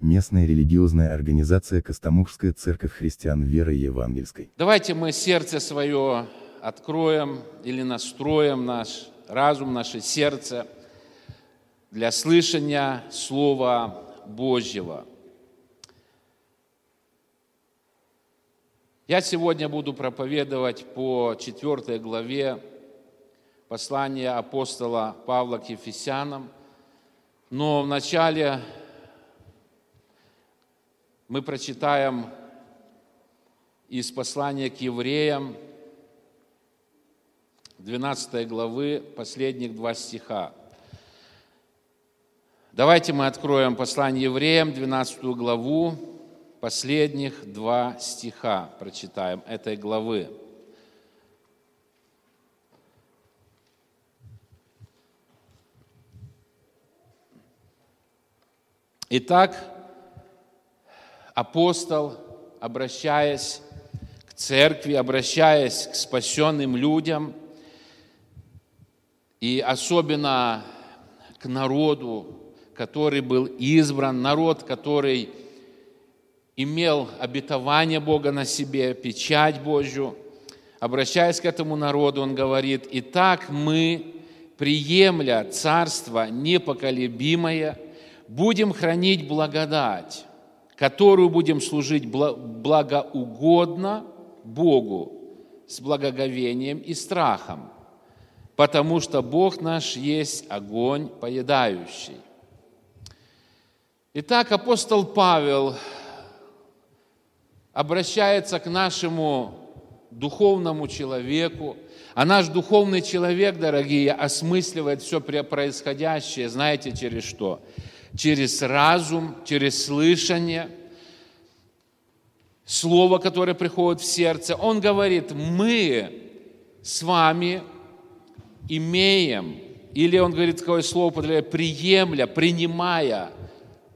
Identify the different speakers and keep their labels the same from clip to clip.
Speaker 1: местная религиозная организация Костомукская церковь христиан веры евангельской.
Speaker 2: Давайте мы сердце свое откроем или настроим наш разум, наше сердце для слышания Слова Божьего. Я сегодня буду проповедовать по четвертой главе послания апостола Павла к Ефесянам, но вначале мы прочитаем из послания к евреям 12 главы, последних два стиха. Давайте мы откроем послание евреям, 12 главу, последних два стиха прочитаем этой главы. Итак, апостол, обращаясь к церкви, обращаясь к спасенным людям, и особенно к народу, который был избран, народ, который имел обетование Бога на себе, печать Божью. Обращаясь к этому народу, он говорит, «Итак мы, приемля царство непоколебимое, будем хранить благодать, которую будем служить благоугодно Богу с благоговением и страхом, потому что Бог наш есть огонь поедающий». Итак, апостол Павел обращается к нашему духовному человеку, а наш духовный человек, дорогие, осмысливает все происходящее, знаете, через что? Через разум, через слышание, слово, которое приходит в сердце. Он говорит, мы с вами имеем, или он говорит такое слово, приемля, принимая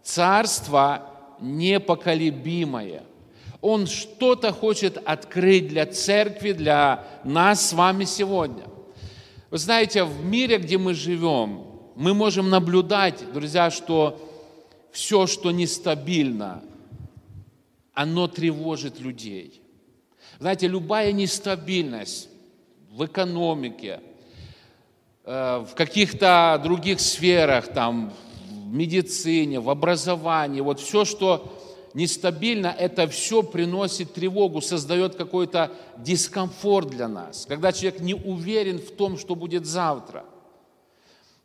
Speaker 2: царство непоколебимое – он что-то хочет открыть для церкви, для нас с вами сегодня. Вы знаете, в мире, где мы живем, мы можем наблюдать, друзья, что все, что нестабильно, оно тревожит людей. Знаете, любая нестабильность в экономике, э, в каких-то других сферах, там, в медицине, в образовании, вот все, что нестабильно, это все приносит тревогу, создает какой-то дискомфорт для нас. Когда человек не уверен в том, что будет завтра.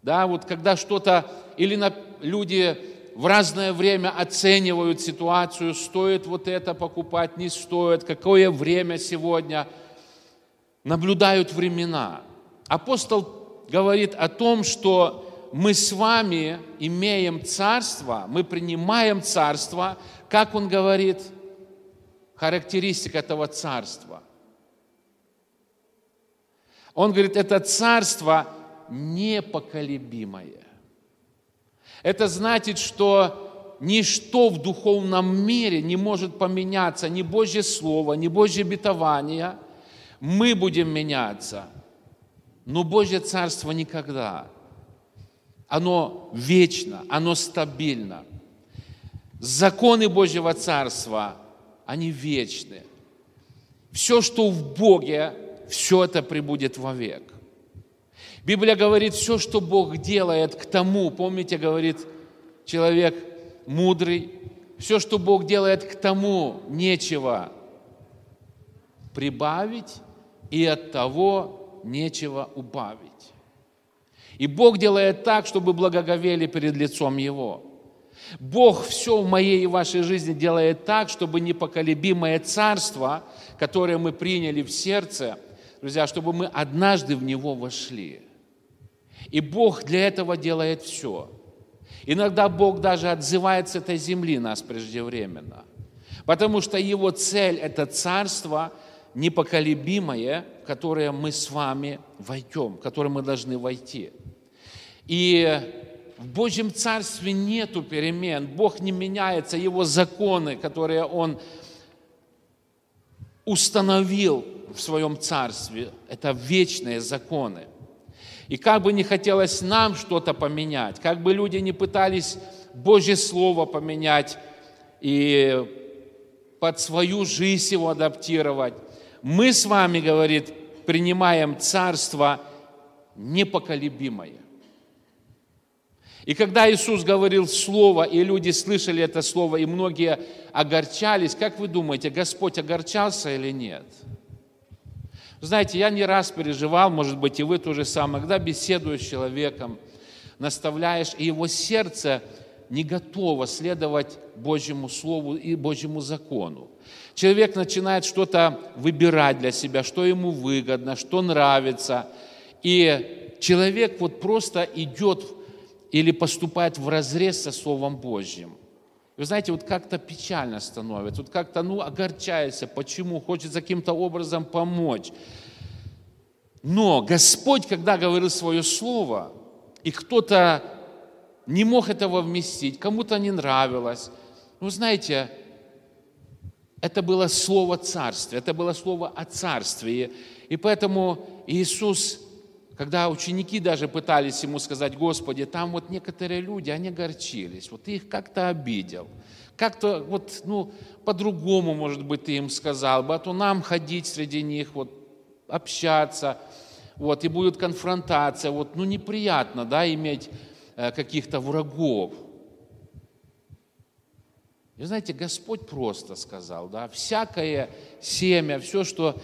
Speaker 2: Да, вот когда что-то, или на, люди в разное время оценивают ситуацию, стоит вот это покупать, не стоит, какое время сегодня, наблюдают времена. Апостол говорит о том, что мы с вами имеем царство, мы принимаем царство, как он говорит, характеристика этого царства. Он говорит, это царство непоколебимое. Это значит, что ничто в духовном мире не может поменяться, ни Божье Слово, ни Божье обетование. Мы будем меняться, но Божье Царство никогда. Оно вечно, оно стабильно – законы Божьего Царства, они вечны. Все, что в Боге, все это прибудет вовек. Библия говорит, все, что Бог делает к тому, помните, говорит человек мудрый, все, что Бог делает к тому, нечего прибавить, и от того нечего убавить. И Бог делает так, чтобы благоговели перед лицом Его. Бог все в моей и вашей жизни делает так, чтобы непоколебимое царство, которое мы приняли в сердце, друзья, чтобы мы однажды в него вошли. И Бог для этого делает все. Иногда Бог даже отзывает с этой земли нас преждевременно. Потому что Его цель – это царство непоколебимое, в которое мы с вами войдем, в которое мы должны войти. И в Божьем Царстве нету перемен. Бог не меняется, Его законы, которые Он установил в Своем Царстве, это вечные законы. И как бы не хотелось нам что-то поменять, как бы люди не пытались Божье Слово поменять и под свою жизнь его адаптировать. Мы с вами, говорит, принимаем царство непоколебимое. И когда Иисус говорил Слово, и люди слышали это Слово, и многие огорчались, как вы думаете, Господь огорчался или нет? Знаете, я не раз переживал, может быть, и вы то же самое, когда беседуешь с человеком, наставляешь, и его сердце не готово следовать Божьему Слову и Божьему закону. Человек начинает что-то выбирать для себя, что ему выгодно, что нравится. И человек вот просто идет или поступает в разрез со Словом Божьим. Вы знаете, вот как-то печально становится, вот как-то, ну, огорчается. Почему? Хочется каким-то образом помочь. Но Господь, когда говорил свое слово, и кто-то не мог этого вместить, кому-то не нравилось, ну, знаете, это было слово царствия, это было слово о царстве. И поэтому Иисус когда ученики даже пытались ему сказать, Господи, там вот некоторые люди, они горчились, вот ты их как-то обидел. Как-то вот, ну, по-другому, может быть, ты им сказал бы, а то нам ходить среди них, вот, общаться, вот, и будет конфронтация, вот, ну, неприятно, да, иметь э, каких-то врагов. И знаете, Господь просто сказал, да, всякое семя, все, что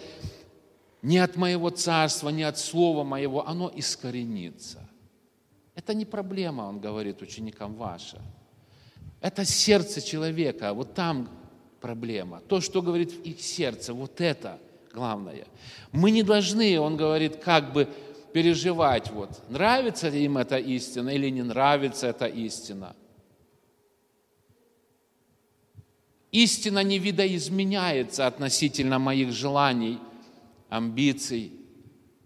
Speaker 2: не от моего царства, не от слова моего, оно искоренится. Это не проблема, он говорит ученикам ваша. Это сердце человека, вот там проблема. То, что говорит в их сердце, вот это главное. Мы не должны, он говорит, как бы переживать, вот, нравится ли им эта истина или не нравится эта истина. Истина не видоизменяется относительно моих желаний – амбиций.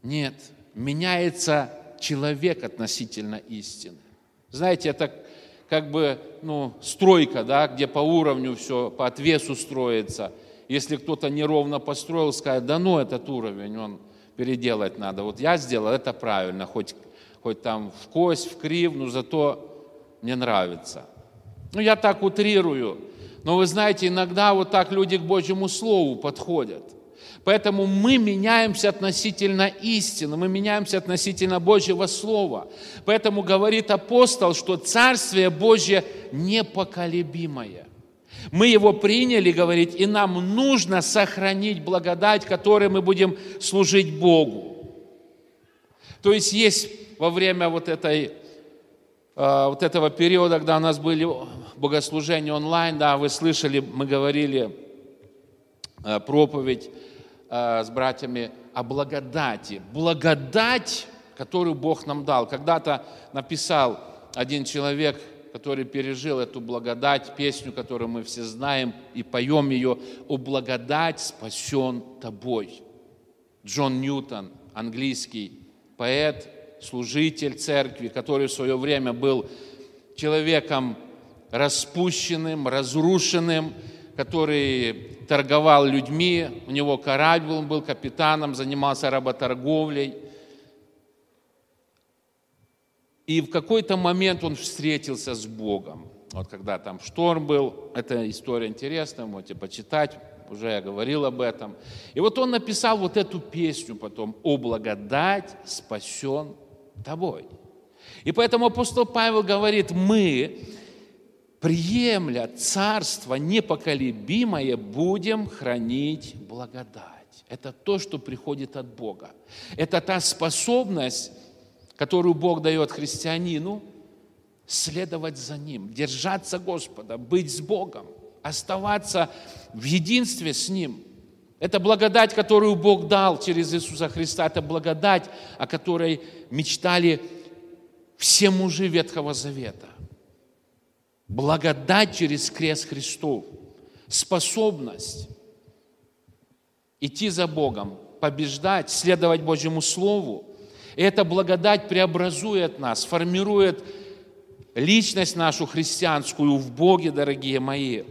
Speaker 2: Нет, меняется человек относительно истины. Знаете, это как бы ну, стройка, да, где по уровню все, по отвесу строится. Если кто-то неровно построил, скажет, да ну этот уровень, он переделать надо. Вот я сделал, это правильно, хоть, хоть там в кость, в крив, но зато мне нравится. Ну, я так утрирую. Но вы знаете, иногда вот так люди к Божьему Слову подходят. Поэтому мы меняемся относительно истины, мы меняемся относительно Божьего Слова. Поэтому говорит апостол, что Царствие Божье непоколебимое. Мы его приняли, говорит, и нам нужно сохранить благодать, которой мы будем служить Богу. То есть есть во время вот, этой, э, вот этого периода, когда у нас были богослужения онлайн, да, вы слышали, мы говорили э, проповедь Э, с братьями о благодати. Благодать, которую Бог нам дал. Когда-то написал один человек, который пережил эту благодать, песню, которую мы все знаем и поем ее, «О благодать спасен тобой». Джон Ньютон, английский поэт, служитель церкви, который в свое время был человеком распущенным, разрушенным, который торговал людьми, у него корабль, он был капитаном, занимался работорговлей. И в какой-то момент он встретился с Богом. Вот когда там шторм был, эта история интересная, можете почитать, уже я говорил об этом. И вот он написал вот эту песню потом «О благодать спасен тобой». И поэтому апостол Павел говорит, мы приемля царство непоколебимое, будем хранить благодать. Это то, что приходит от Бога. Это та способность, которую Бог дает христианину, следовать за Ним, держаться Господа, быть с Богом, оставаться в единстве с Ним. Это благодать, которую Бог дал через Иисуса Христа. Это благодать, о которой мечтали все мужи Ветхого Завета. Благодать через крест Христов, способность идти за Богом, побеждать, следовать Божьему Слову. И эта благодать преобразует нас, формирует личность нашу христианскую в Боге, дорогие мои.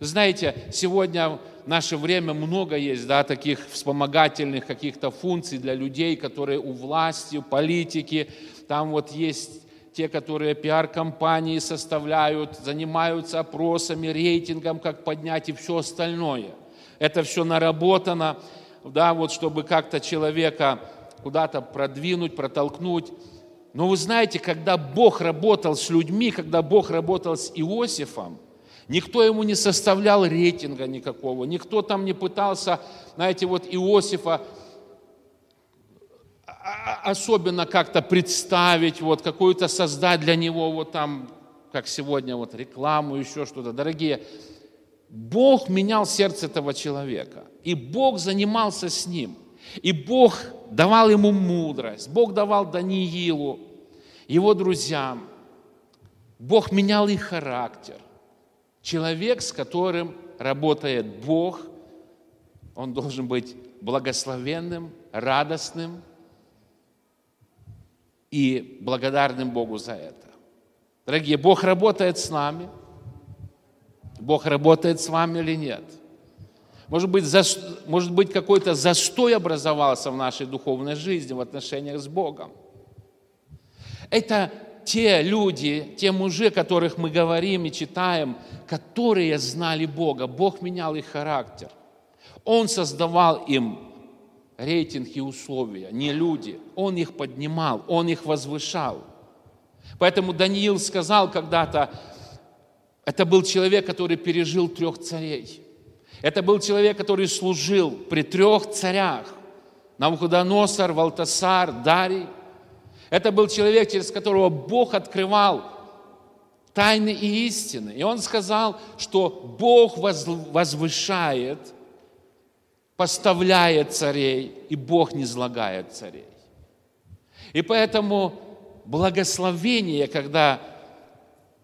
Speaker 2: Знаете, сегодня в наше время много есть да, таких вспомогательных каких-то функций для людей, которые у власти, у политики, там вот есть те, которые пиар-компании составляют, занимаются опросами, рейтингом, как поднять и все остальное. Это все наработано, да, вот чтобы как-то человека куда-то продвинуть, протолкнуть. Но вы знаете, когда Бог работал с людьми, когда Бог работал с Иосифом, никто ему не составлял рейтинга никакого, никто там не пытался, знаете, вот Иосифа особенно как-то представить, вот какую-то создать для него вот там, как сегодня, вот рекламу, еще что-то. Дорогие, Бог менял сердце этого человека, и Бог занимался с ним, и Бог давал ему мудрость, Бог давал Даниилу, его друзьям, Бог менял их характер. Человек, с которым работает Бог, он должен быть благословенным, радостным, и благодарным Богу за это. Дорогие, Бог работает с нами. Бог работает с вами или нет? Может быть, за, может быть какой-то застой образовался в нашей духовной жизни в отношениях с Богом. Это те люди, те мужи, которых мы говорим и читаем, которые знали Бога. Бог менял их характер. Он создавал им рейтинг и условия, не люди. Он их поднимал, он их возвышал. Поэтому Даниил сказал когда-то, это был человек, который пережил трех царей. Это был человек, который служил при трех царях. Навуходоносор, Валтасар, Дарий. Это был человек, через которого Бог открывал тайны и истины. И он сказал, что Бог возвышает поставляет царей, и Бог не злагает царей. И поэтому благословение, когда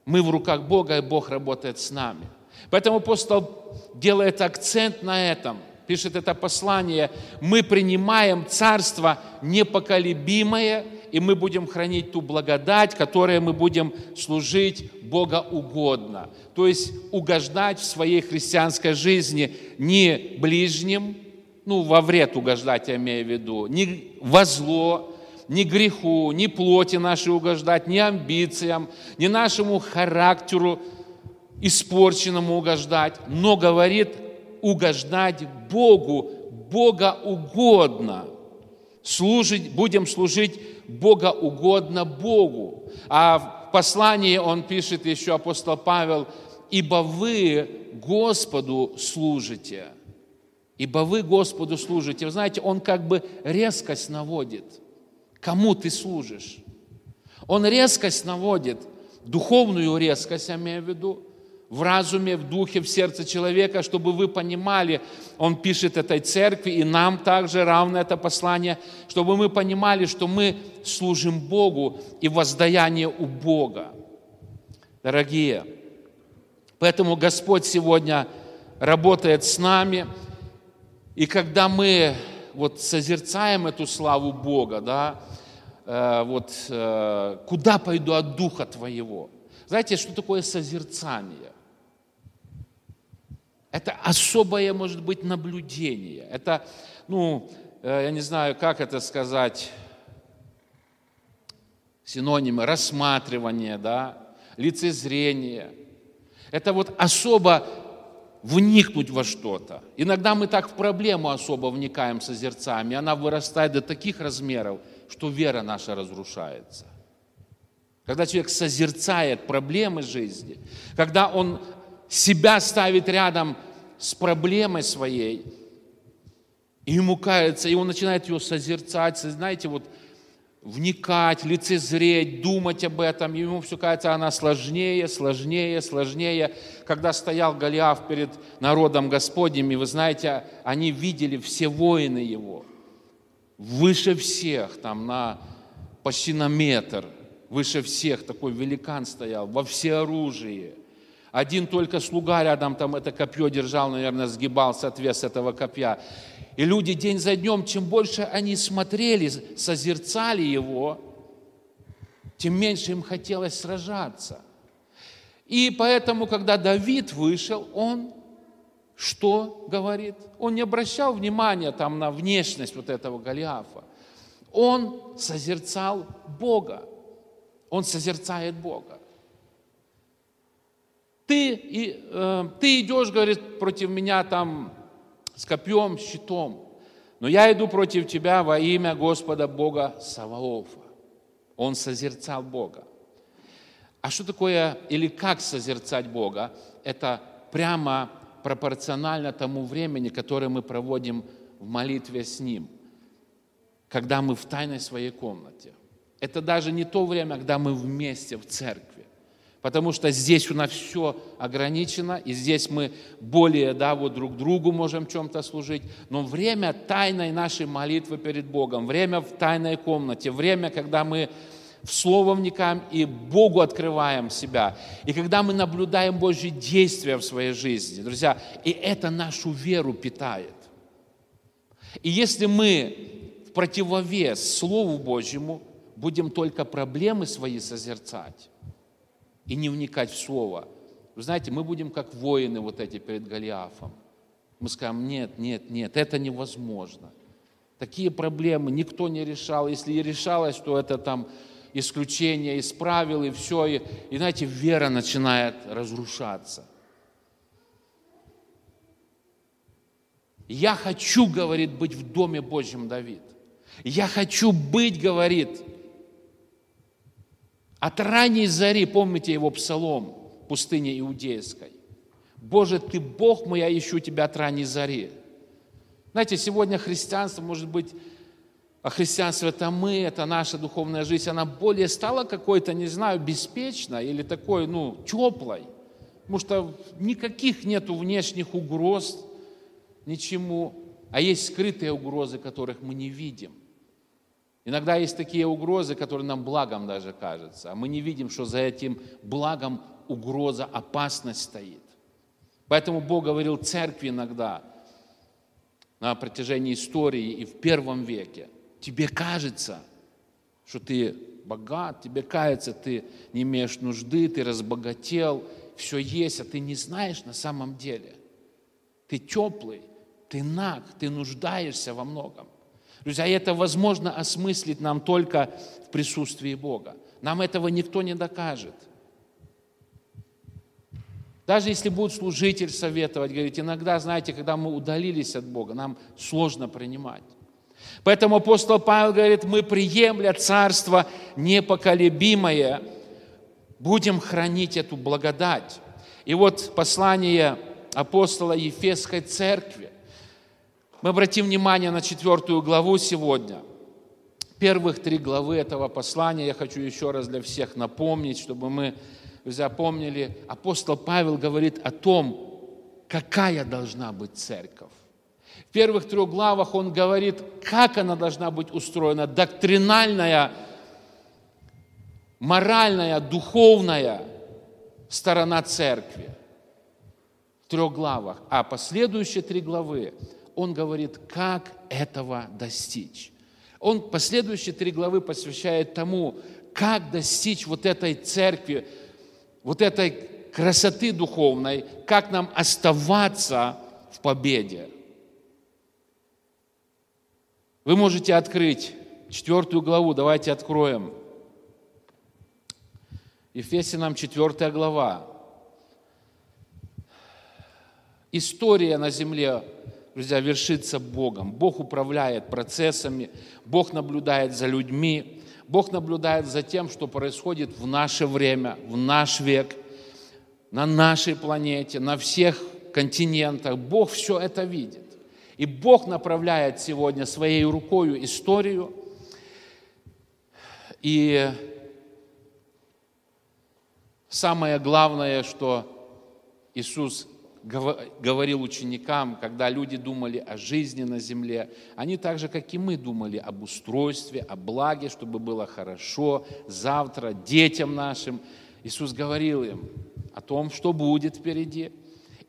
Speaker 2: мы в руках Бога, и Бог работает с нами. Поэтому апостол делает акцент на этом, пишет это послание, мы принимаем царство непоколебимое, и мы будем хранить ту благодать, которой мы будем служить Бога угодно. То есть угождать в своей христианской жизни не ближним, ну, во вред угождать, я имею в виду, не во зло, ни греху, ни плоти нашей угождать, ни амбициям, ни нашему характеру испорченному угождать, но говорит угождать Богу, Бога угодно. Служить, будем служить Бога угодно Богу. А в послании он пишет еще, апостол Павел, «Ибо вы Господу служите» ибо вы Господу служите. Вы знаете, Он как бы резкость наводит. Кому ты служишь? Он резкость наводит, духовную резкость, я имею в виду, в разуме, в духе, в сердце человека, чтобы вы понимали, он пишет этой церкви, и нам также равно это послание, чтобы мы понимали, что мы служим Богу и воздаяние у Бога. Дорогие, поэтому Господь сегодня работает с нами – и когда мы вот созерцаем эту славу Бога, да, э, вот э, куда пойду от Духа Твоего? Знаете, что такое созерцание? Это особое, может быть, наблюдение. Это, ну, э, я не знаю, как это сказать, синонимы, рассматривание, да, лицезрение. Это вот особо вникнуть во что-то. Иногда мы так в проблему особо вникаем, созерцаем, и она вырастает до таких размеров, что вера наша разрушается. Когда человек созерцает проблемы жизни, когда он себя ставит рядом с проблемой своей, и ему кается, и он начинает ее созерцать, знаете, вот вникать, лицезреть, думать об этом. Ему все кажется, она сложнее, сложнее, сложнее. Когда стоял Голиаф перед народом Господним, и вы знаете, они видели все воины его, выше всех, там на почти на метр, выше всех такой великан стоял, во всеоружии. Один только слуга рядом там это копье держал, наверное, сгибался от веса этого копья. И люди день за днем, чем больше они смотрели, созерцали его, тем меньше им хотелось сражаться. И поэтому, когда Давид вышел, он что говорит? Он не обращал внимания там на внешность вот этого Голиафа. Он созерцал Бога. Он созерцает Бога. Ты, и, э, ты идешь, говорит, против меня там с копьем, щитом, но я иду против тебя во имя Господа Бога Саваофа. Он созерцал Бога. А что такое или как созерцать Бога? Это прямо пропорционально тому времени, которое мы проводим в молитве с Ним, когда мы в тайной своей комнате. Это даже не то время, когда мы вместе в церкви. Потому что здесь у нас все ограничено, и здесь мы более, да, вот друг другу можем чем-то служить. Но время тайной нашей молитвы перед Богом, время в тайной комнате, время, когда мы в Слово вникаем и Богу открываем себя. И когда мы наблюдаем Божьи действия в своей жизни, друзья, и это нашу веру питает. И если мы в противовес Слову Божьему будем только проблемы свои созерцать, и не вникать в Слово. Вы знаете, мы будем как воины вот эти перед Голиафом. Мы скажем, нет, нет, нет, это невозможно. Такие проблемы никто не решал. Если и решалось, то это там исключение из правил и все. И, и знаете, вера начинает разрушаться. Я хочу, говорит, быть в Доме Божьем Давид. Я хочу быть, говорит, от ранней зари, помните его псалом, пустыне Иудейской. Боже, Ты Бог мой, я ищу Тебя от ранней зари. Знаете, сегодня христианство, может быть, а христианство это мы, это наша духовная жизнь, она более стала какой-то, не знаю, беспечной или такой, ну, теплой. Потому что никаких нету внешних угроз, ничему, а есть скрытые угрозы, которых мы не видим. Иногда есть такие угрозы, которые нам благом даже кажутся, а мы не видим, что за этим благом угроза, опасность стоит. Поэтому Бог говорил церкви иногда на протяжении истории и в первом веке. Тебе кажется, что ты богат, тебе кажется, ты не имеешь нужды, ты разбогател, все есть, а ты не знаешь на самом деле. Ты теплый, ты наг, ты нуждаешься во многом. Друзья, это возможно осмыслить нам только в присутствии Бога. Нам этого никто не докажет. Даже если будет служитель советовать, говорить, иногда, знаете, когда мы удалились от Бога, нам сложно принимать. Поэтому апостол Павел говорит, мы приемля царство непоколебимое, будем хранить эту благодать. И вот послание апостола Ефесской церкви, мы обратим внимание на четвертую главу сегодня. Первых три главы этого послания я хочу еще раз для всех напомнить, чтобы мы запомнили. Апостол Павел говорит о том, какая должна быть церковь. В первых трех главах он говорит, как она должна быть устроена, доктринальная, моральная, духовная сторона церкви. В трех главах. А последующие три главы он говорит, как этого достичь. Он последующие три главы посвящает тому, как достичь вот этой церкви, вот этой красоты духовной, как нам оставаться в победе. Вы можете открыть четвертую главу, давайте откроем. Ефесянам четвертая глава. История на земле друзья, вершится Богом. Бог управляет процессами, Бог наблюдает за людьми, Бог наблюдает за тем, что происходит в наше время, в наш век, на нашей планете, на всех континентах. Бог все это видит. И Бог направляет сегодня своей рукой историю. И самое главное, что Иисус говорил ученикам, когда люди думали о жизни на земле, они так же, как и мы, думали об устройстве, о благе, чтобы было хорошо завтра детям нашим. Иисус говорил им о том, что будет впереди,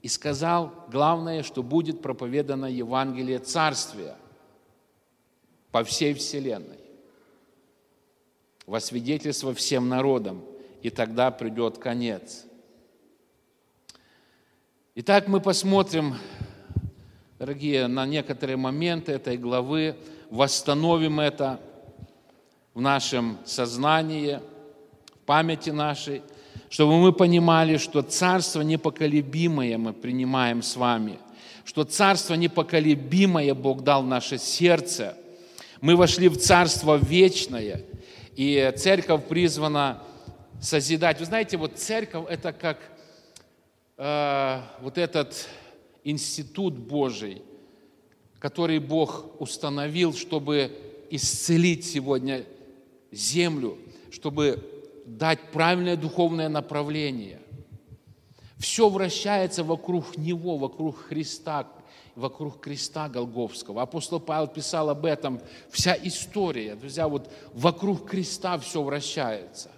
Speaker 2: и сказал, главное, что будет проповедано Евангелие Царствия по всей вселенной, во свидетельство всем народам, и тогда придет конец – Итак, мы посмотрим, дорогие, на некоторые моменты этой главы, восстановим это в нашем сознании, памяти нашей, чтобы мы понимали, что Царство непоколебимое мы принимаем с вами, что Царство непоколебимое Бог дал в наше сердце. Мы вошли в Царство вечное, и Церковь призвана созидать. Вы знаете, вот Церковь – это как э, вот этот институт Божий, который Бог установил, чтобы исцелить сегодня землю, чтобы дать правильное духовное направление. Все вращается вокруг Него, вокруг Христа, вокруг креста Голговского. Апостол Павел писал об этом. Вся история, друзья, вот вокруг креста все вращается.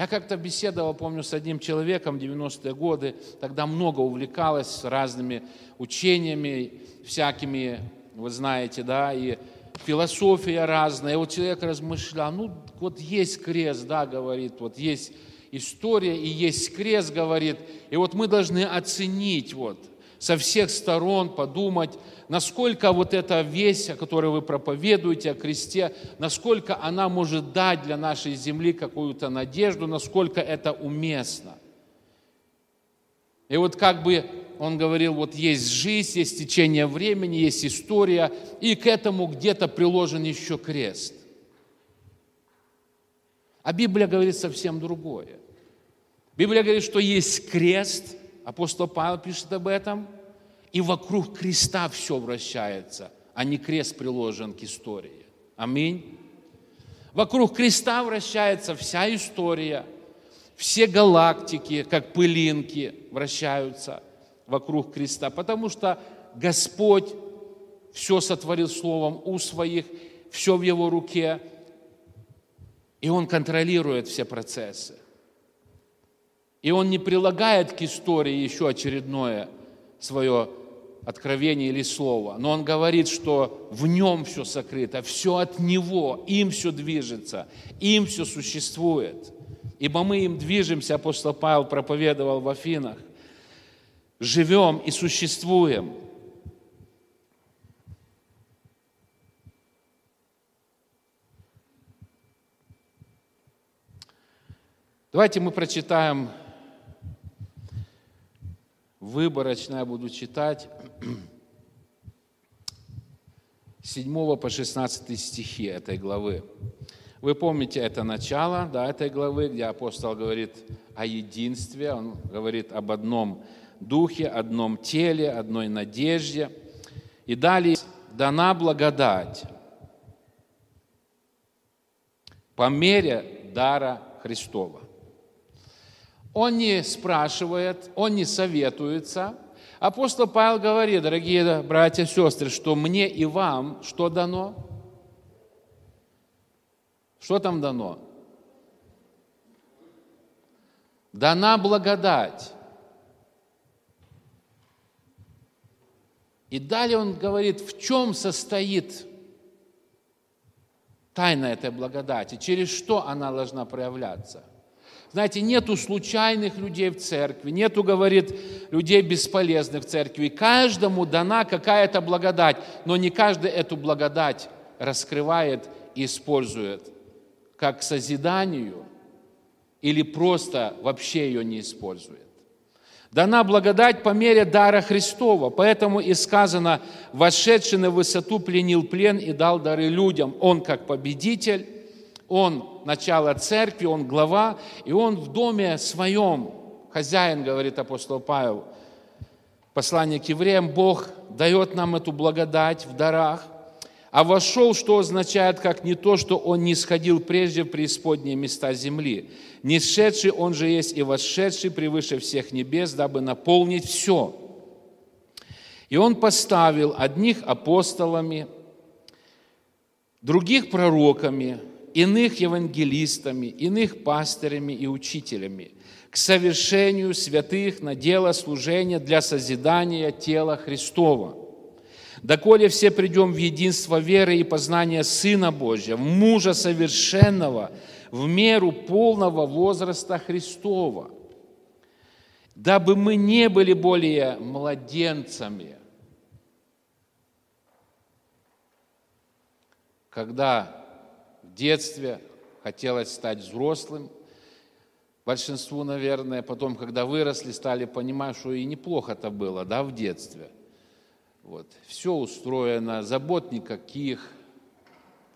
Speaker 2: Я как-то беседовал, помню, с одним человеком в 90-е годы, тогда много увлекалась разными учениями, всякими, вы знаете, да, и философия разная. И вот человек размышлял, ну, вот есть крест, да, говорит, вот есть история и есть крест, говорит, и вот мы должны оценить вот со всех сторон, подумать, насколько вот эта весть, о которой вы проповедуете, о кресте, насколько она может дать для нашей земли какую-то надежду, насколько это уместно. И вот как бы он говорил, вот есть жизнь, есть течение времени, есть история, и к этому где-то приложен еще крест. А Библия говорит совсем другое. Библия говорит, что есть крест, апостол Павел пишет об этом – и вокруг креста все вращается, а не крест приложен к истории. Аминь. Вокруг креста вращается вся история, все галактики, как пылинки, вращаются вокруг креста, потому что Господь все сотворил словом у своих, все в Его руке, и Он контролирует все процессы. И Он не прилагает к истории еще очередное свое откровение или слово, но он говорит, что в нем все сокрыто, все от него, им все движется, им все существует. Ибо мы им движемся, апостол Павел проповедовал в Афинах, живем и существуем. Давайте мы прочитаем выборочно я буду читать 7 по 16 стихи этой главы. Вы помните это начало да, этой главы, где апостол говорит о единстве, он говорит об одном духе, одном теле, одной надежде. И далее дана благодать по мере дара Христова. Он не спрашивает, он не советуется. Апостол Павел говорит, дорогие братья и сестры, что мне и вам что дано? Что там дано? Дана благодать. И далее он говорит, в чем состоит тайна этой благодати, через что она должна проявляться. Знаете, нету случайных людей в церкви, нету, говорит, людей бесполезных в церкви. Каждому дана какая-то благодать, но не каждый эту благодать раскрывает и использует как созиданию или просто вообще ее не использует. Дана благодать по мере дара Христова, поэтому и сказано, вошедший на высоту пленил плен и дал дары людям. Он как победитель, он начало церкви, он глава, и он в доме своем, хозяин, говорит апостол Павел, послание к евреям, Бог дает нам эту благодать в дарах, а вошел, что означает, как не то, что он не сходил прежде в преисподние места земли. Не сшедший, он же есть и восшедший превыше всех небес, дабы наполнить все. И он поставил одних апостолами, других пророками, иных евангелистами, иных пастырями и учителями, к совершению святых на дело служения для созидания тела Христова. Доколе все придем в единство веры и познания Сына Божьего, в мужа совершенного, в меру полного возраста Христова, дабы мы не были более младенцами, когда детстве хотелось стать взрослым. Большинству, наверное, потом, когда выросли, стали понимать, что и неплохо-то было, да, в детстве. Вот. Все устроено, забот никаких,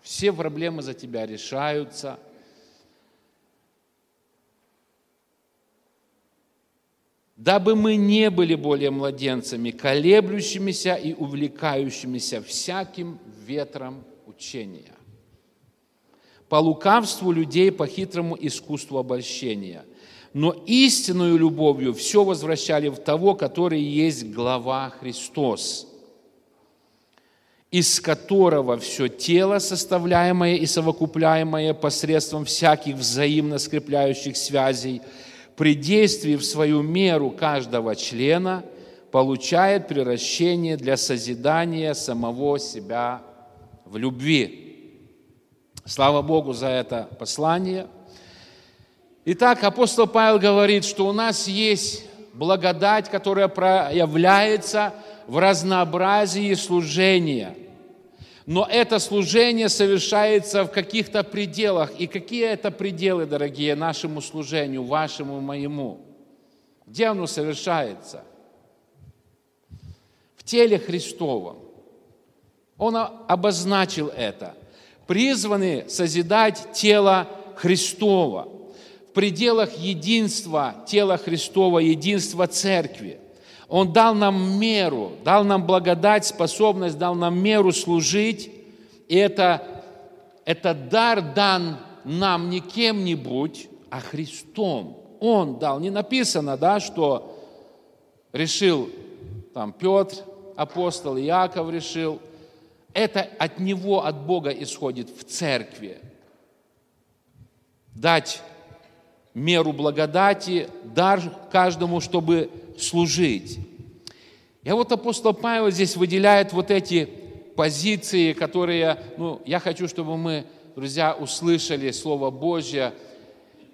Speaker 2: все проблемы за тебя решаются. Дабы мы не были более младенцами, колеблющимися и увлекающимися всяким ветром учения по лукавству людей, по хитрому искусству обольщения. Но истинную любовью все возвращали в того, который есть глава Христос, из которого все тело, составляемое и совокупляемое посредством всяких взаимно скрепляющих связей, при действии в свою меру каждого члена получает превращение для созидания самого себя в любви. Слава Богу за это послание. Итак, апостол Павел говорит, что у нас есть благодать, которая проявляется в разнообразии служения. Но это служение совершается в каких-то пределах. И какие это пределы, дорогие, нашему служению, вашему, моему? Где оно совершается? В теле Христовом. Он обозначил это – призваны созидать тело Христова в пределах единства тела Христова, единства Церкви. Он дал нам меру, дал нам благодать, способность, дал нам меру служить. И это, это дар дан нам не кем-нибудь, а Христом. Он дал. Не написано, да, что решил там Петр, апостол, Иаков решил – это от Него, от Бога исходит в церкви. Дать меру благодати, дар каждому, чтобы служить. И вот апостол Павел здесь выделяет вот эти позиции, которые, ну, я хочу, чтобы мы, друзья, услышали Слово Божье,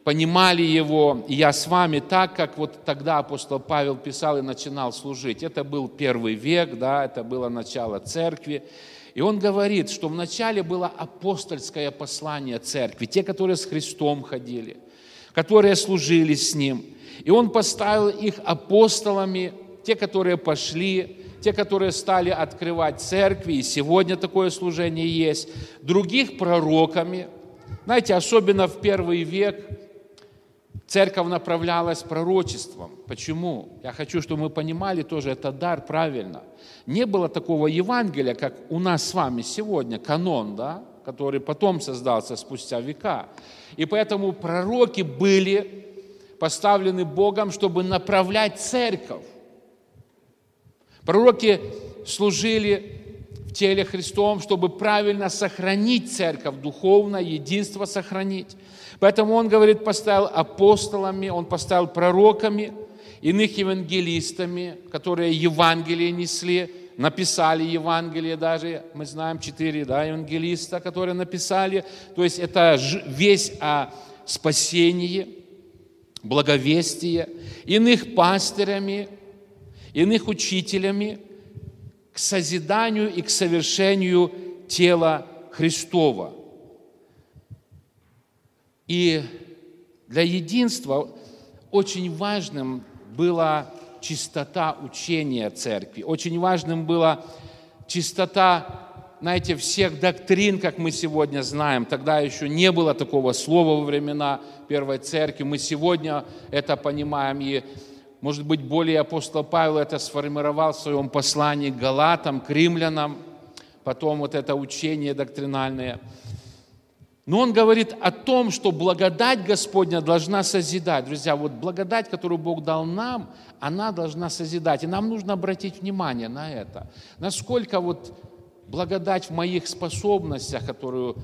Speaker 2: понимали его, и я с вами так, как вот тогда апостол Павел писал и начинал служить. Это был первый век, да, это было начало церкви. И он говорит, что вначале было апостольское послание церкви, те, которые с Христом ходили, которые служили с Ним. И он поставил их апостолами, те, которые пошли, те, которые стали открывать церкви, и сегодня такое служение есть, других пророками. Знаете, особенно в первый век церковь направлялась пророчеством. Почему? Я хочу, чтобы мы понимали тоже, это дар правильно. Не было такого Евангелия, как у нас с вами сегодня, канон, да, который потом создался спустя века. И поэтому пророки были поставлены Богом, чтобы направлять церковь. Пророки служили теле Христовом, чтобы правильно сохранить церковь, духовно, единство сохранить. Поэтому он, говорит, поставил апостолами, он поставил пророками, иных евангелистами, которые Евангелие несли, написали Евангелие даже, мы знаем четыре да, евангелиста, которые написали. То есть это весь о спасении, благовестие, иных пастырями, иных учителями созиданию и к совершению тела Христова. И для единства очень важным была чистота учения церкви, очень важным была чистота, знаете, всех доктрин, как мы сегодня знаем. Тогда еще не было такого слова во времена Первой Церкви. Мы сегодня это понимаем. И, может быть, более апостол Павел это сформировал в своем послании к Галатам, к римлянам, потом вот это учение доктринальное – но он говорит о том, что благодать Господня должна созидать. Друзья, вот благодать, которую Бог дал нам, она должна созидать. И нам нужно обратить внимание на это. Насколько вот благодать в моих способностях, которую,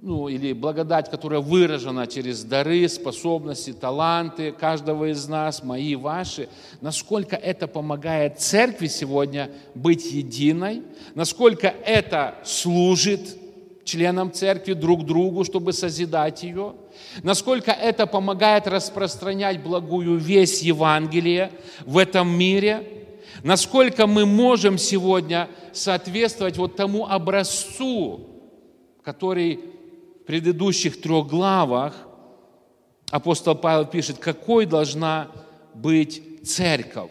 Speaker 2: ну, или благодать, которая выражена через дары, способности, таланты каждого из нас, мои, ваши, насколько это помогает церкви сегодня быть единой, насколько это служит членам церкви, друг другу, чтобы созидать ее, насколько это помогает распространять благую весть Евангелия в этом мире, насколько мы можем сегодня соответствовать вот тому образцу, который предыдущих трех главах апостол Павел пишет, какой должна быть церковь.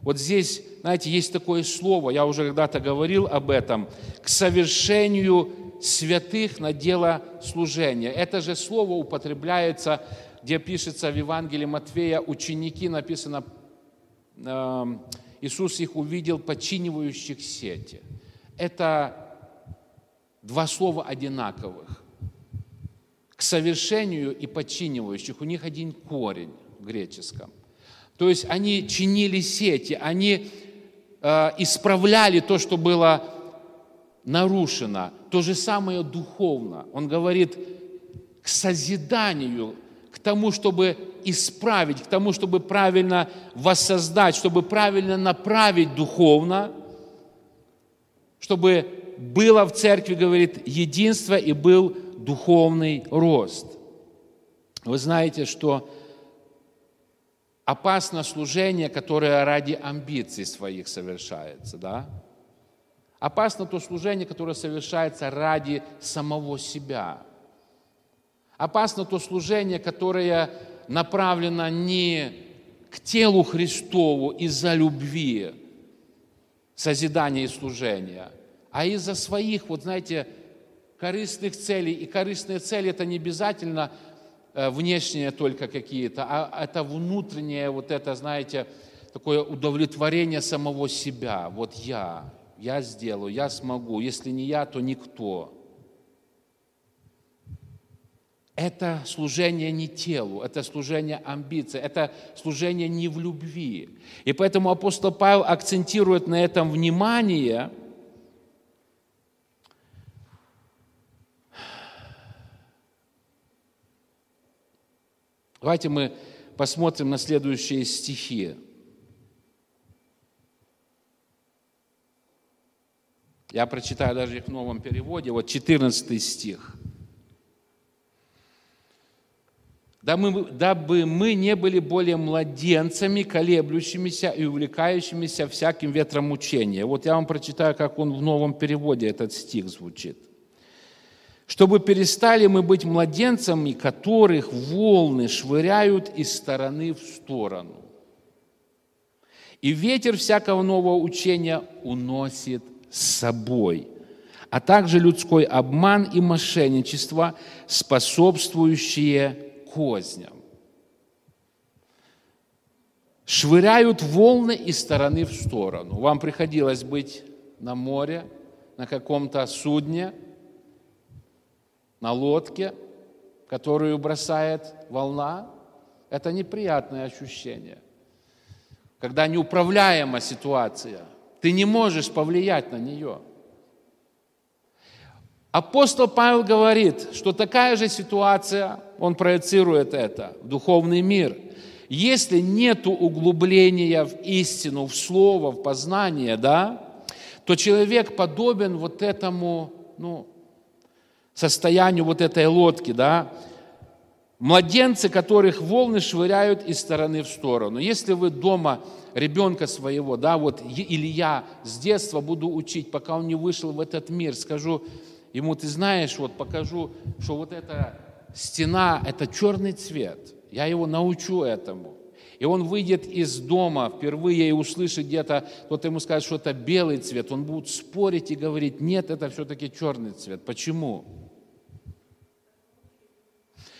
Speaker 2: Вот здесь, знаете, есть такое слово, я уже когда-то говорил об этом, к совершению святых на дело служения. Это же слово употребляется, где пишется в Евангелии Матфея, ученики, написано, эм, Иисус их увидел, починивающих сети. Это два слова одинаковых. К совершению и починивающих. У них один корень в греческом. То есть они чинили сети, они э, исправляли то, что было нарушено. То же самое духовно. Он говорит к созиданию, к тому, чтобы исправить, к тому, чтобы правильно воссоздать, чтобы правильно направить духовно, чтобы было в церкви, говорит, единство и был духовный рост. Вы знаете, что опасно служение, которое ради амбиций своих совершается, да? Опасно то служение, которое совершается ради самого себя. Опасно то служение, которое направлено не к телу Христову из-за любви, созидания и служения, а из-за своих, вот знаете, корыстных целей. И корыстные цели – это не обязательно Э, внешние только какие-то, а это внутреннее, вот это, знаете, такое удовлетворение самого себя. Вот я, я сделаю, я смогу. Если не я, то никто. Это служение не телу, это служение амбиции, это служение не в любви. И поэтому апостол Павел акцентирует на этом внимание – Давайте мы посмотрим на следующие стихи. Я прочитаю даже их в новом переводе. Вот 14 стих. «Дабы мы не были более младенцами, колеблющимися и увлекающимися всяким ветром учения». Вот я вам прочитаю, как он в новом переводе этот стих звучит чтобы перестали мы быть младенцами, которых волны швыряют из стороны в сторону. И ветер всякого нового учения уносит с собой, а также людской обман и мошенничество, способствующие козням. Швыряют волны из стороны в сторону. Вам приходилось быть на море, на каком-то судне – на лодке, которую бросает волна, это неприятное ощущение. Когда неуправляема ситуация, ты не можешь повлиять на нее. Апостол Павел говорит, что такая же ситуация, он проецирует это в духовный мир. Если нет углубления в истину, в слово, в познание, да, то человек подобен вот этому, ну, состоянию вот этой лодки, да, младенцы, которых волны швыряют из стороны в сторону. Если вы дома ребенка своего, да, вот, или я с детства буду учить, пока он не вышел в этот мир, скажу ему, ты знаешь, вот покажу, что вот эта стена – это черный цвет. Я его научу этому. И он выйдет из дома впервые и услышит где-то, кто-то ему скажет, что это белый цвет. Он будет спорить и говорить, нет, это все-таки черный цвет. Почему?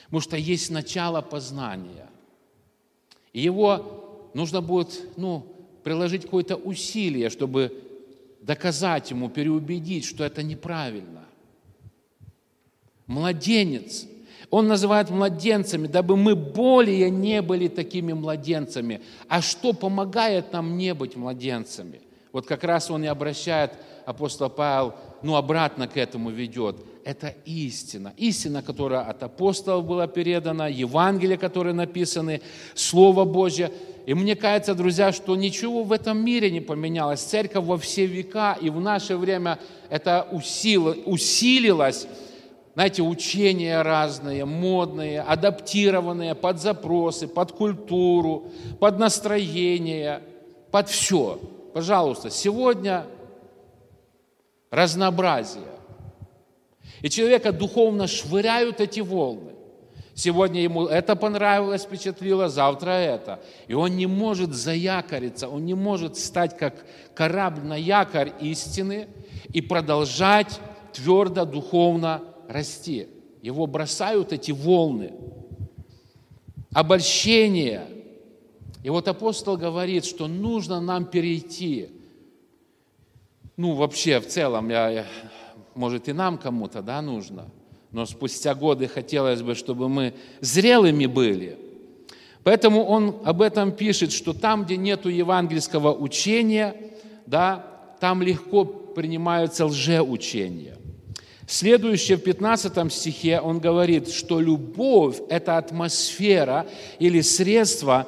Speaker 2: Потому что есть начало познания. И его нужно будет ну, приложить какое-то усилие, чтобы доказать ему, переубедить, что это неправильно. Младенец. Он называет младенцами, дабы мы более не были такими младенцами. А что помогает нам не быть младенцами? Вот как раз он и обращает апостол Павел, ну, обратно к этому ведет это истина. Истина, которая от апостолов была передана, Евангелие, которые написаны, Слово Божье. И мне кажется, друзья, что ничего в этом мире не поменялось. Церковь во все века и в наше время это усилилось. Знаете, учения разные, модные, адаптированные под запросы, под культуру, под настроение, под все. Пожалуйста, сегодня разнообразие. И человека духовно швыряют эти волны. Сегодня ему это понравилось, впечатлило, завтра это. И он не может заякориться, он не может стать как корабль на якорь истины и продолжать твердо духовно расти. Его бросают эти волны, обольщение. И вот апостол говорит, что нужно нам перейти. Ну, вообще, в целом, я, может, и нам кому-то, да, нужно – но спустя годы хотелось бы, чтобы мы зрелыми были. Поэтому он об этом пишет, что там, где нет евангельского учения, да, там легко принимаются лжеучения. Следующее в 15 стихе он говорит, что любовь – это атмосфера или средство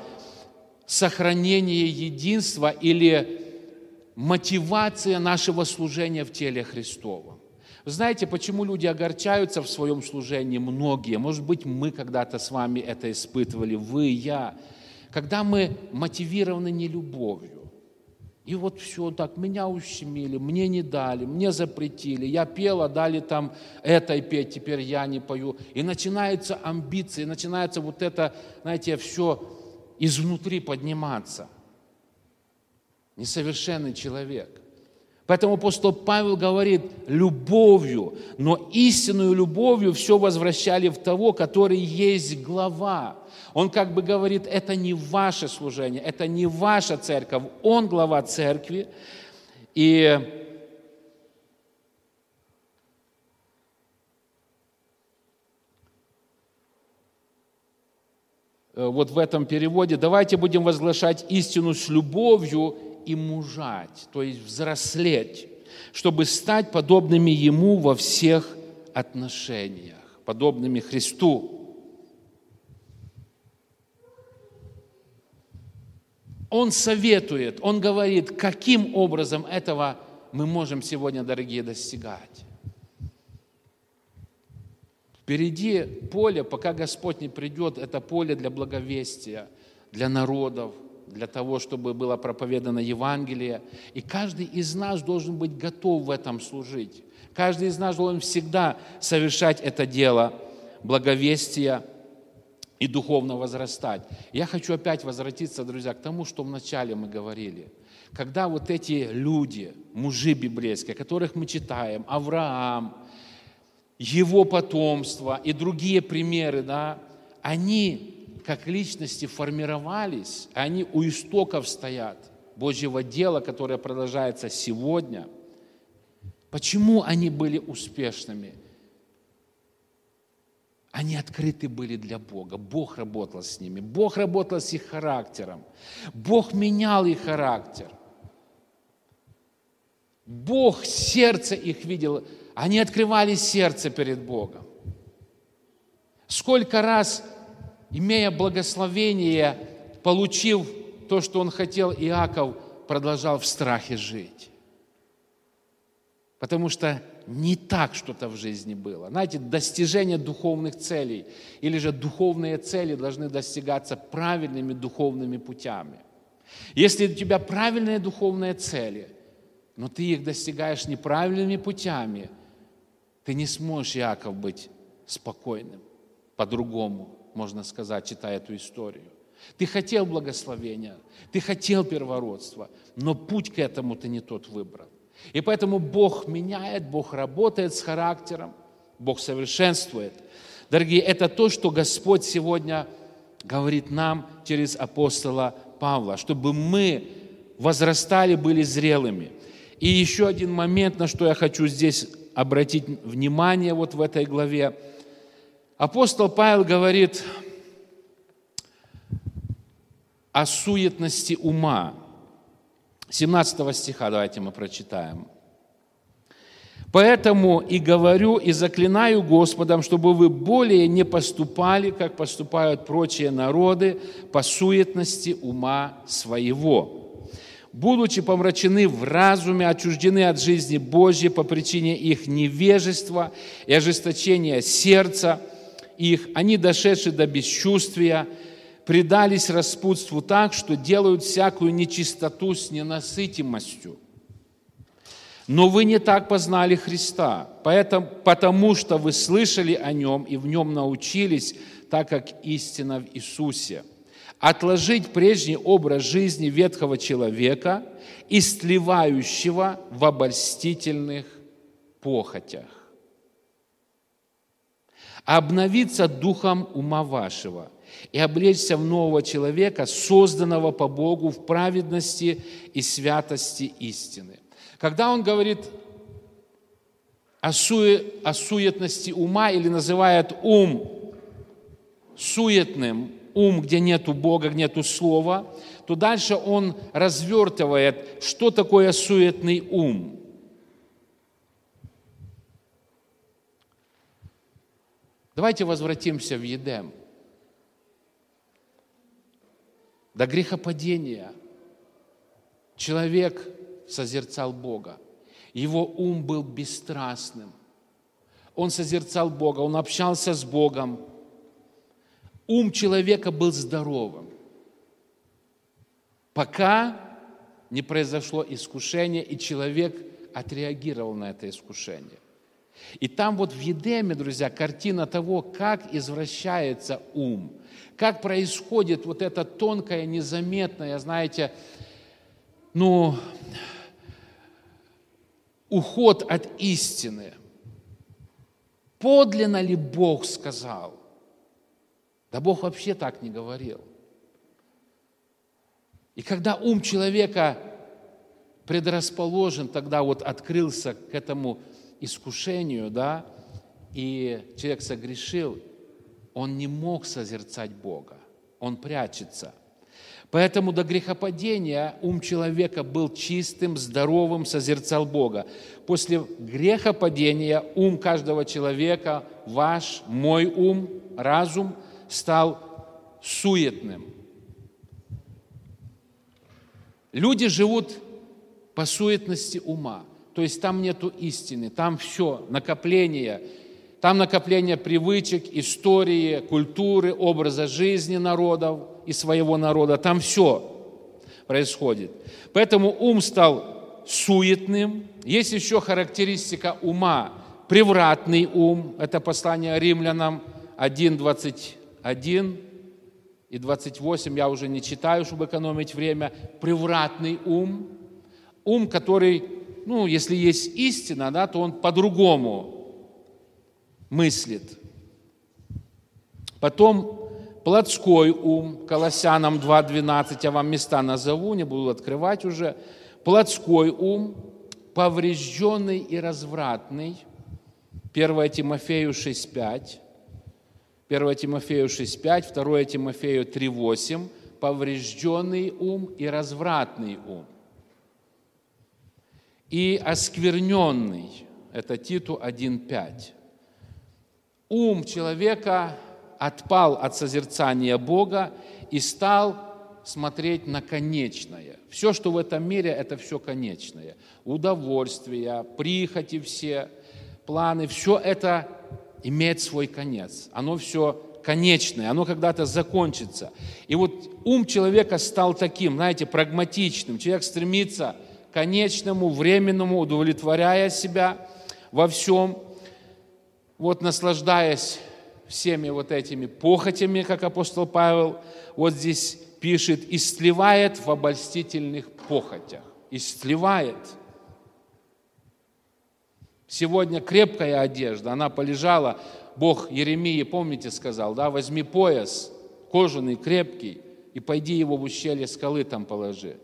Speaker 2: сохранения единства или мотивация нашего служения в теле Христовом. Знаете, почему люди огорчаются в своем служении? Многие. Может быть, мы когда-то с вами это испытывали, вы, я. Когда мы мотивированы не любовью. И вот все так, меня ущемили, мне не дали, мне запретили. Я пела, дали там этой петь, теперь я не пою. И начинаются амбиции, начинается вот это, знаете, все изнутри подниматься. Несовершенный человек. Поэтому апостол Павел говорит любовью, но истинную любовью все возвращали в того, который есть глава. Он как бы говорит, это не ваше служение, это не ваша церковь, он глава церкви. И вот в этом переводе, давайте будем возглашать истину с любовью и мужать, то есть взрослеть, чтобы стать подобными Ему во всех отношениях, подобными Христу. Он советует, он говорит, каким образом этого мы можем сегодня, дорогие, достигать. Впереди поле, пока Господь не придет, это поле для благовестия, для народов – для того, чтобы было проповедано Евангелие. И каждый из нас должен быть готов в этом служить. Каждый из нас должен всегда совершать это дело благовестия и духовно возрастать. Я хочу опять возвратиться, друзья, к тому, что вначале мы говорили. Когда вот эти люди, мужи библейские, которых мы читаем, Авраам, его потомство и другие примеры, да, они как личности формировались, они у истоков стоят Божьего дела, которое продолжается сегодня. Почему они были успешными? Они открыты были для Бога. Бог работал с ними. Бог работал с их характером. Бог менял их характер. Бог сердце их видел. Они открывали сердце перед Богом. Сколько раз имея благословение, получив то, что он хотел, Иаков продолжал в страхе жить. Потому что не так что-то в жизни было. Знаете, достижение духовных целей или же духовные цели должны достигаться правильными духовными путями. Если у тебя правильные духовные цели, но ты их достигаешь неправильными путями, ты не сможешь, Иаков, быть спокойным по-другому можно сказать, читая эту историю. Ты хотел благословения, ты хотел первородства, но путь к этому ты не тот выбрал. И поэтому Бог меняет, Бог работает с характером, Бог совершенствует. Дорогие, это то, что Господь сегодня говорит нам через апостола Павла, чтобы мы возрастали, были зрелыми. И еще один момент, на что я хочу здесь обратить внимание вот в этой главе – Апостол Павел говорит о суетности ума. 17 стиха давайте мы прочитаем. «Поэтому и говорю, и заклинаю Господом, чтобы вы более не поступали, как поступают прочие народы, по суетности ума своего, будучи помрачены в разуме, отчуждены от жизни Божьей по причине их невежества и ожесточения сердца, их, они, дошедшие до бесчувствия, предались распутству так, что делают всякую нечистоту с ненасытимостью. Но вы не так познали Христа, поэтому, потому что вы слышали о Нем и в Нем научились, так как истина в Иисусе. Отложить прежний образ жизни ветхого человека, истлевающего в обольстительных похотях. Обновиться духом ума вашего и облечься в нового человека, созданного по Богу в праведности и святости истины. Когда он говорит о, суе, о суетности ума или называет ум суетным, ум, где нету Бога, нету Слова, то дальше он развертывает, что такое суетный ум. Давайте возвратимся в Едем. До грехопадения человек созерцал Бога. Его ум был бесстрастным. Он созерцал Бога, он общался с Богом. Ум человека был здоровым. Пока не произошло искушение, и человек отреагировал на это искушение. И там вот в Едеме, друзья, картина того, как извращается ум, как происходит вот это тонкое, незаметное, знаете, ну, уход от истины. Подлинно ли Бог сказал? Да Бог вообще так не говорил. И когда ум человека предрасположен, тогда вот открылся к этому искушению, да, и человек согрешил, он не мог созерцать Бога, он прячется. Поэтому до грехопадения ум человека был чистым, здоровым, созерцал Бога. После грехопадения ум каждого человека, ваш, мой ум, разум стал суетным. Люди живут по суетности ума. То есть там нету истины, там все, накопление, там накопление привычек, истории, культуры, образа жизни народов и своего народа. Там все происходит. Поэтому ум стал суетным. Есть еще характеристика ума. Превратный ум. Это послание римлянам 1, 21 и 28. Я уже не читаю, чтобы экономить время. Превратный ум. Ум, который, ну, если есть истина, да, то он по-другому мыслит. Потом плотской ум, Колоссянам 2.12, я вам места назову, не буду открывать уже. Плотской ум, поврежденный и развратный, 1 Тимофею 6.5, 1 Тимофею 6.5, 2 Тимофею 3.8, поврежденный ум и развратный ум. И оскверненный, это Титу 1.5 ум человека отпал от созерцания Бога и стал смотреть на конечное. Все, что в этом мире, это все конечное. Удовольствия, прихоти все, планы, все это имеет свой конец. Оно все конечное, оно когда-то закончится. И вот ум человека стал таким, знаете, прагматичным. Человек стремится конечному, временному, удовлетворяя себя во всем – вот наслаждаясь всеми вот этими похотями, как апостол Павел вот здесь пишет, истлевает в обольстительных похотях. Истлевает. Сегодня крепкая одежда, она полежала, Бог Еремии, помните, сказал, да, возьми пояс, кожаный, крепкий, и пойди его в ущелье скалы там положи.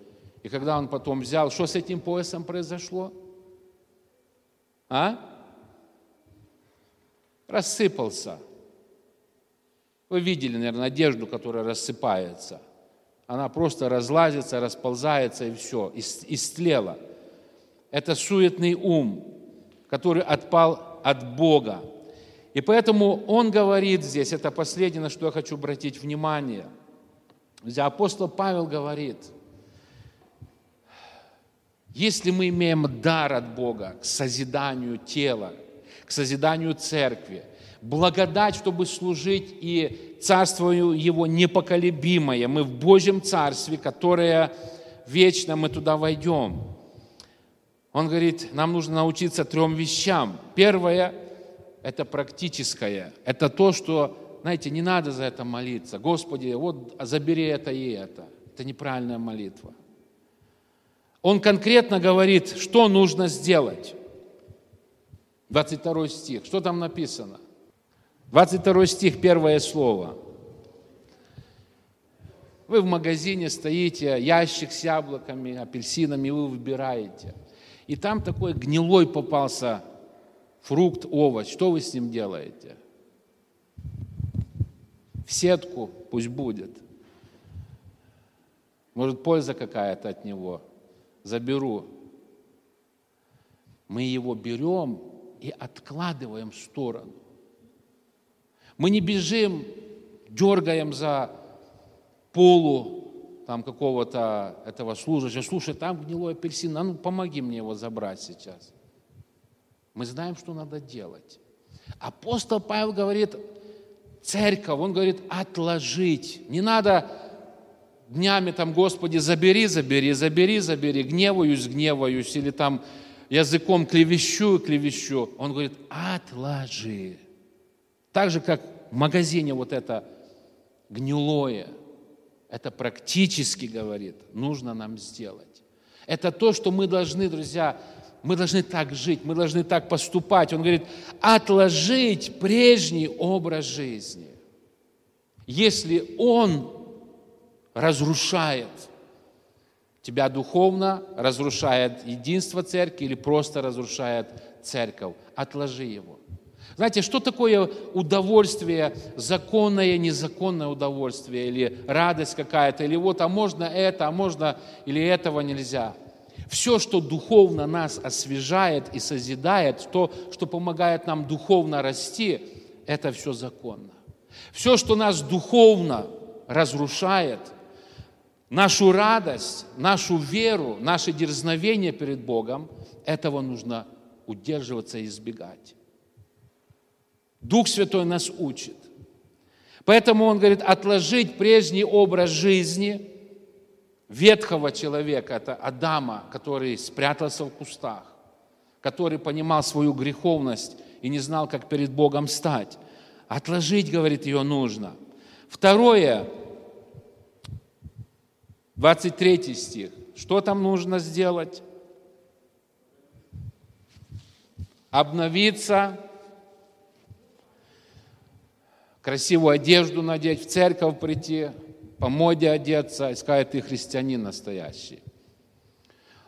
Speaker 2: И когда он потом взял, что с этим поясом произошло? А? рассыпался. Вы видели, наверное, одежду, которая рассыпается. Она просто разлазится, расползается и все, истлела. Это суетный ум, который отпал от Бога. И поэтому он говорит здесь, это последнее, на что я хочу обратить внимание. Апостол Павел говорит, если мы имеем дар от Бога к созиданию тела, к созиданию церкви. Благодать, чтобы служить и царство Его непоколебимое. Мы в Божьем царстве, которое вечно мы туда войдем. Он говорит, нам нужно научиться трем вещам. Первое – это практическое. Это то, что, знаете, не надо за это молиться. Господи, вот забери это и это. Это неправильная молитва. Он конкретно говорит, что нужно сделать. 22 стих. Что там написано? 22 стих, первое слово. Вы в магазине стоите, ящик с яблоками, апельсинами, вы выбираете. И там такой гнилой попался фрукт, овощ. Что вы с ним делаете? В сетку пусть будет. Может, польза какая-то от него. Заберу. Мы его берем и откладываем в сторону. Мы не бежим, дергаем за полу там какого-то этого служащего. Слушай, там гнилой апельсин, а ну помоги мне его забрать сейчас. Мы знаем, что надо делать. Апостол Павел говорит, церковь, он говорит, отложить. Не надо днями там, Господи, забери, забери, забери, забери, гневаюсь, гневаюсь, или там языком клевещу, клевещу. Он говорит, отложи. Так же, как в магазине вот это гнилое, это практически, говорит, нужно нам сделать. Это то, что мы должны, друзья, мы должны так жить, мы должны так поступать. Он говорит, отложить прежний образ жизни. Если он разрушает тебя духовно, разрушает единство церкви или просто разрушает церковь, отложи его. Знаете, что такое удовольствие, законное, незаконное удовольствие, или радость какая-то, или вот, а можно это, а можно, или этого нельзя. Все, что духовно нас освежает и созидает, то, что помогает нам духовно расти, это все законно. Все, что нас духовно разрушает, нашу радость, нашу веру, наше дерзновение перед Богом, этого нужно удерживаться и избегать. Дух Святой нас учит. Поэтому он говорит, отложить прежний образ жизни ветхого человека, это Адама, который спрятался в кустах, который понимал свою греховность и не знал, как перед Богом стать. Отложить, говорит, ее нужно. Второе, 23 стих. Что там нужно сделать? Обновиться красивую одежду надеть, в церковь прийти, по моде одеться и сказать, ты христианин настоящий.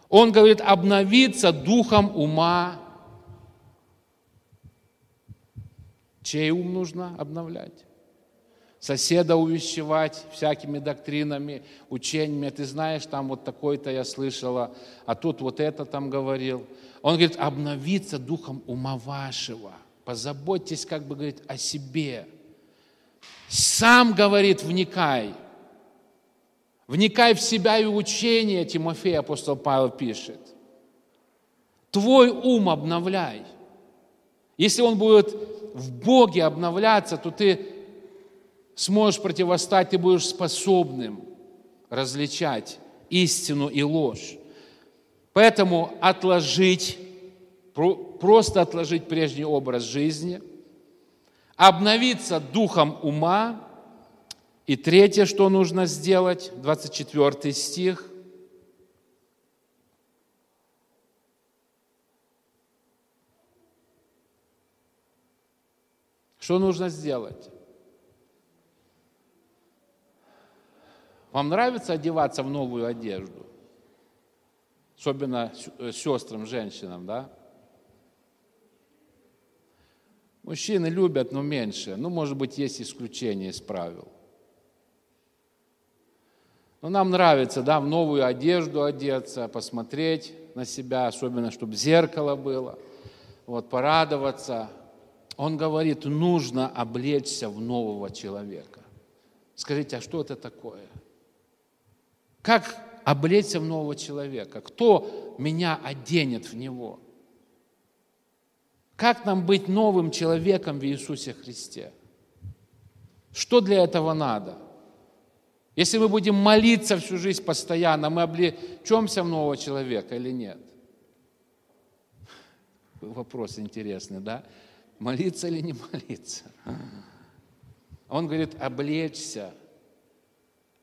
Speaker 2: Он говорит, обновиться духом ума. Чей ум нужно обновлять? Соседа увещевать всякими доктринами, учениями. Ты знаешь, там вот такой-то я слышала, а тут вот это там говорил. Он говорит, обновиться духом ума вашего. Позаботьтесь, как бы говорить, о себе – сам говорит, вникай. Вникай в себя и учение, Тимофей, апостол Павел пишет. Твой ум обновляй. Если он будет в Боге обновляться, то ты сможешь противостать, ты будешь способным различать истину и ложь. Поэтому отложить, просто отложить прежний образ жизни – обновиться духом ума. И третье, что нужно сделать, 24 стих. Что нужно сделать? Вам нравится одеваться в новую одежду? Особенно э, сестрам, женщинам, да? Мужчины любят, но меньше. Ну, может быть, есть исключения из правил. Но нам нравится, да, в новую одежду одеться, посмотреть на себя, особенно, чтобы зеркало было, вот, порадоваться. Он говорит, нужно облечься в нового человека. Скажите, а что это такое? Как облечься в нового человека? Кто меня оденет в него? Как нам быть новым человеком в Иисусе Христе? Что для этого надо? Если мы будем молиться всю жизнь постоянно, мы облечемся в нового человека или нет? Вопрос интересный, да? Молиться или не молиться? Он говорит, облечься –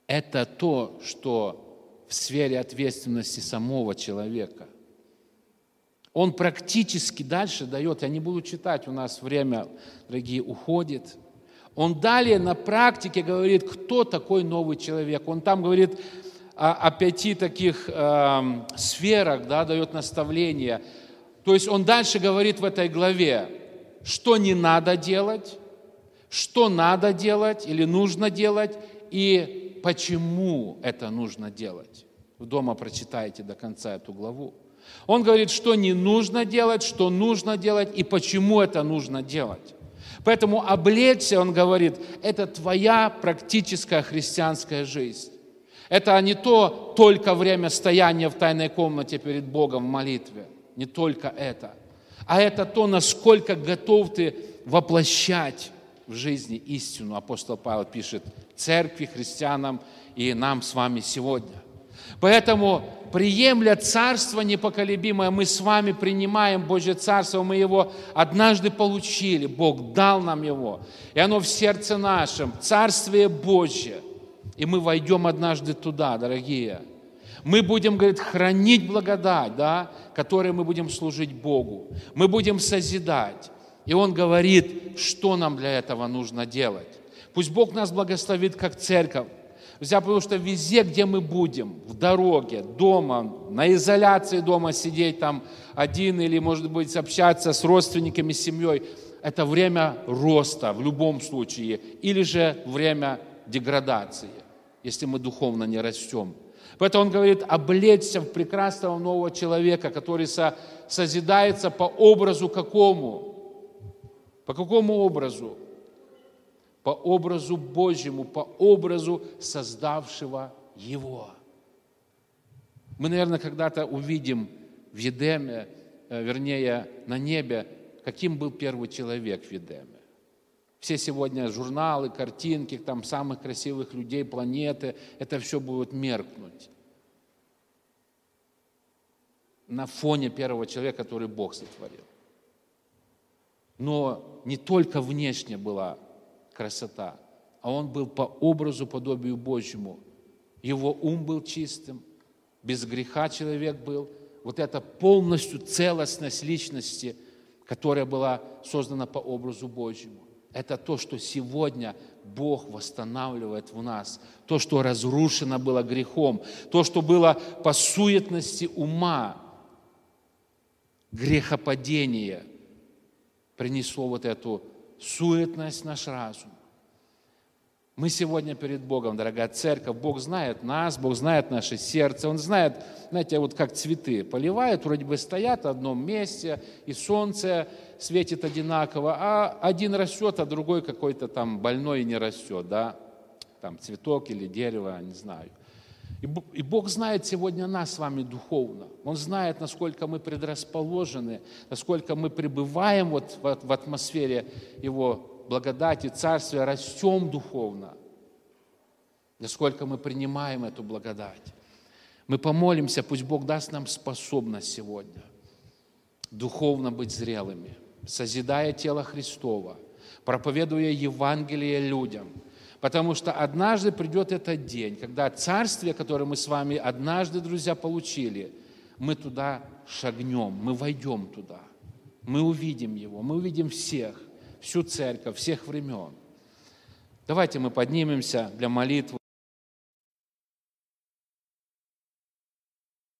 Speaker 2: это то, что в сфере ответственности самого человека. Он практически дальше дает, я не буду читать, у нас время, дорогие, уходит. Он далее на практике говорит, кто такой новый человек. Он там говорит о, о пяти таких э, сферах, да, дает наставления. То есть он дальше говорит в этой главе, что не надо делать, что надо делать или нужно делать, и почему это нужно делать. В дома прочитайте до конца эту главу. Он говорит, что не нужно делать, что нужно делать и почему это нужно делать. Поэтому облечься, он говорит, это твоя практическая христианская жизнь. Это не то только время стояния в тайной комнате перед Богом в молитве, не только это, а это то, насколько готов ты воплощать в жизни истину. Апостол Павел пишет церкви, христианам и нам с вами сегодня. Поэтому, приемля Царство непоколебимое, мы с вами принимаем Божье Царство, мы его однажды получили, Бог дал нам его, и оно в сердце нашем, Царствие Божье, и мы войдем однажды туда, дорогие. Мы будем, говорит, хранить благодать, да, которой мы будем служить Богу. Мы будем созидать. И Он говорит, что нам для этого нужно делать. Пусть Бог нас благословит как церковь, Друзья, потому что везде, где мы будем, в дороге, дома, на изоляции дома сидеть там один или, может быть, общаться с родственниками, с семьей, это время роста в любом случае, или же время деградации, если мы духовно не растем. Поэтому он говорит, облечься в прекрасного нового человека, который со, созидается по образу какому? По какому образу? по образу Божьему, по образу создавшего его. Мы, наверное, когда-то увидим в Едеме, э, вернее, на небе, каким был первый человек в Едеме. Все сегодня журналы, картинки, там самых красивых людей планеты, это все будет меркнуть на фоне первого человека, который Бог сотворил. Но не только внешне была красота, а он был по образу, подобию Божьему. Его ум был чистым, без греха человек был. Вот это полностью целостность личности, которая была создана по образу Божьему. Это то, что сегодня Бог восстанавливает в нас. То, что разрушено было грехом. То, что было по суетности ума. Грехопадение принесло вот эту суетность наш разум. Мы сегодня перед Богом, дорогая церковь, Бог знает нас, Бог знает наше сердце, Он знает, знаете, вот как цветы поливают, вроде бы стоят в одном месте, и солнце светит одинаково, а один растет, а другой какой-то там больной не растет, да, там цветок или дерево, не знаю. И Бог знает сегодня нас с вами духовно. Он знает, насколько мы предрасположены, насколько мы пребываем вот в атмосфере Его благодати, царствия, растем духовно. Насколько мы принимаем эту благодать. Мы помолимся, пусть Бог даст нам способность сегодня духовно быть зрелыми, созидая тело Христова, проповедуя Евангелие людям – Потому что однажды придет этот день, когда царствие, которое мы с вами однажды, друзья, получили, мы туда шагнем, мы войдем туда, мы увидим его, мы увидим всех, всю церковь, всех времен. Давайте мы поднимемся для молитвы.